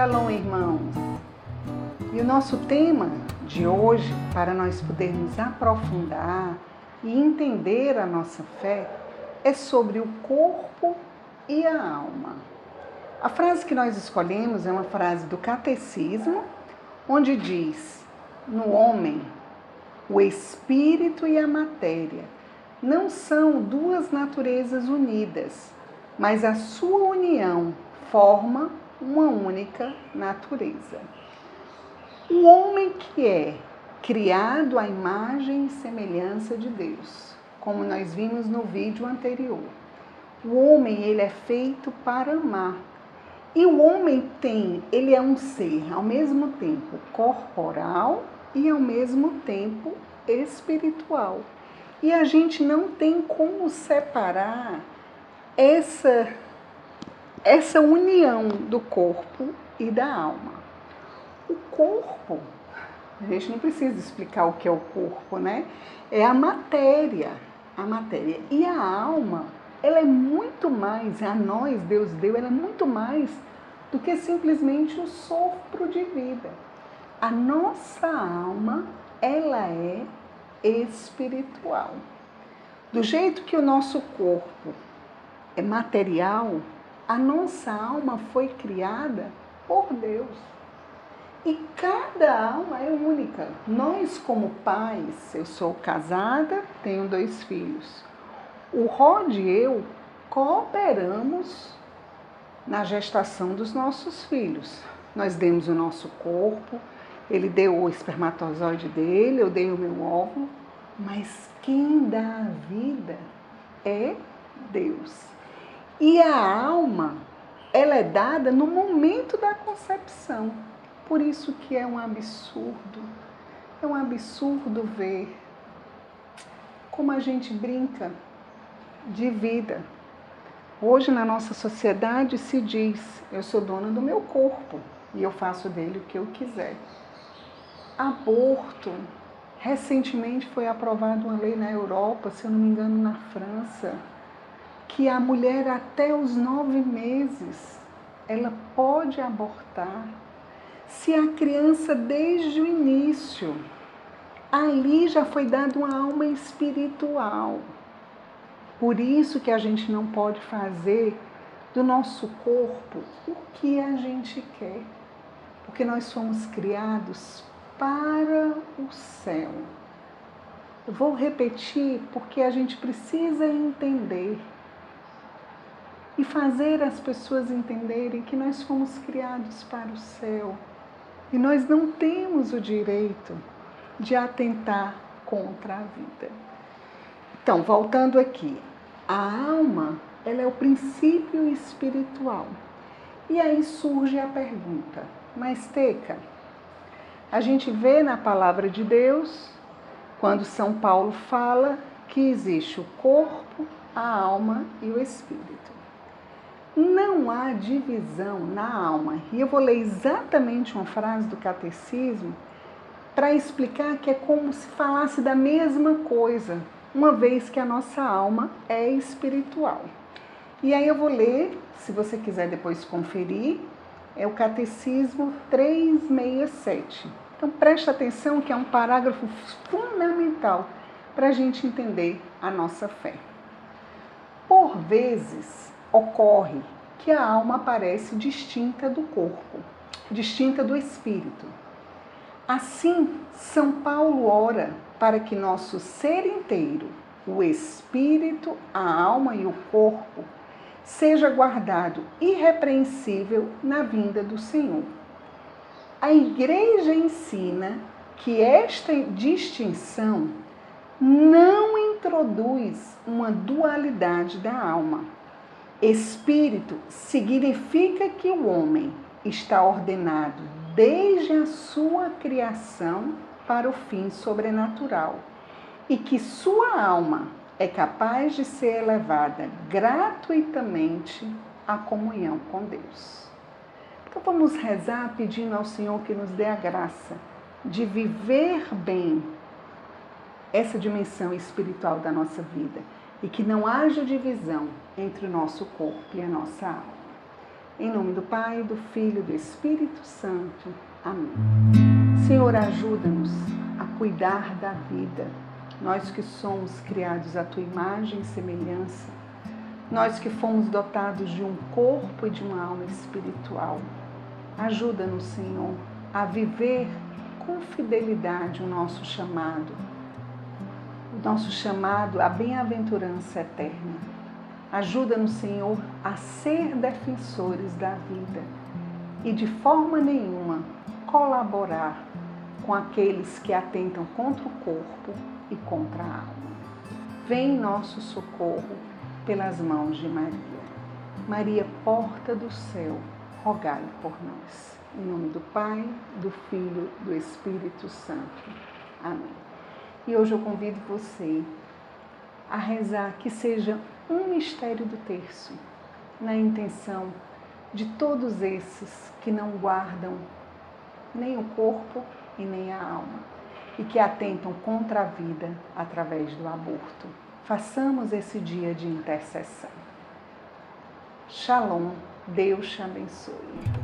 Shalom, irmãos! E o nosso tema de hoje, para nós podermos aprofundar e entender a nossa fé, é sobre o corpo e a alma. A frase que nós escolhemos é uma frase do Catecismo, onde diz: No homem, o espírito e a matéria não são duas naturezas unidas, mas a sua união forma uma única natureza. O homem que é criado à imagem e semelhança de Deus, como nós vimos no vídeo anterior. O homem, ele é feito para amar. E o homem tem, ele é um ser ao mesmo tempo corporal e ao mesmo tempo espiritual. E a gente não tem como separar essa essa união do corpo e da alma. O corpo, a gente não precisa explicar o que é o corpo, né? É a matéria, a matéria. E a alma, ela é muito mais, a nós Deus deu, ela é muito mais do que simplesmente o sopro de vida. A nossa alma, ela é espiritual. Do jeito que o nosso corpo é material, a nossa alma foi criada por Deus. E cada alma é única. Nós, como pais, eu sou casada, tenho dois filhos. O Rod e eu cooperamos na gestação dos nossos filhos. Nós demos o nosso corpo, ele deu o espermatozoide dele, eu dei o meu óvulo, mas quem dá a vida é Deus. E a alma, ela é dada no momento da concepção. Por isso que é um absurdo. É um absurdo ver como a gente brinca de vida. Hoje na nossa sociedade se diz: eu sou dona do meu corpo e eu faço dele o que eu quiser. Aborto. Recentemente foi aprovada uma lei na Europa, se eu não me engano, na França, que a mulher até os nove meses ela pode abortar se a criança desde o início ali já foi dada uma alma espiritual. Por isso que a gente não pode fazer do nosso corpo o que a gente quer, porque nós fomos criados para o céu. Vou repetir porque a gente precisa entender e fazer as pessoas entenderem que nós fomos criados para o céu e nós não temos o direito de atentar contra a vida. Então, voltando aqui, a alma, ela é o princípio espiritual. E aí surge a pergunta: mas Teca, a gente vê na palavra de Deus, quando São Paulo fala que existe o corpo, a alma e o espírito. Não há divisão na alma. E eu vou ler exatamente uma frase do catecismo para explicar que é como se falasse da mesma coisa, uma vez que a nossa alma é espiritual. E aí eu vou ler, se você quiser depois conferir, é o Catecismo 367. Então preste atenção que é um parágrafo fundamental para a gente entender a nossa fé. Por vezes, ocorre que a alma aparece distinta do corpo, distinta do espírito. Assim, São Paulo ora para que nosso ser inteiro, o espírito, a alma e o corpo, seja guardado irrepreensível na vinda do Senhor. A Igreja ensina que esta distinção não introduz uma dualidade da alma Espírito significa que o homem está ordenado desde a sua criação para o fim sobrenatural e que sua alma é capaz de ser elevada gratuitamente à comunhão com Deus. Então vamos rezar pedindo ao Senhor que nos dê a graça de viver bem essa dimensão espiritual da nossa vida e que não haja divisão entre o nosso corpo e a nossa alma. Em nome do Pai, do Filho e do Espírito Santo. Amém. Senhor, ajuda-nos a cuidar da vida. Nós que somos criados à tua imagem e semelhança, nós que fomos dotados de um corpo e de uma alma espiritual. Ajuda-nos, Senhor, a viver com fidelidade o nosso chamado, nosso chamado à bem-aventurança eterna Ajuda-nos, Senhor, a ser defensores da vida e de forma nenhuma colaborar com aqueles que atentam contra o corpo e contra a alma. Vem nosso socorro pelas mãos de Maria. Maria, porta do céu, rogai por nós. Em nome do Pai, do Filho, do Espírito Santo. Amém. E hoje eu convido você a rezar que seja um mistério do terço, na intenção de todos esses que não guardam nem o corpo e nem a alma e que atentam contra a vida através do aborto. Façamos esse dia de intercessão. Shalom, Deus te abençoe.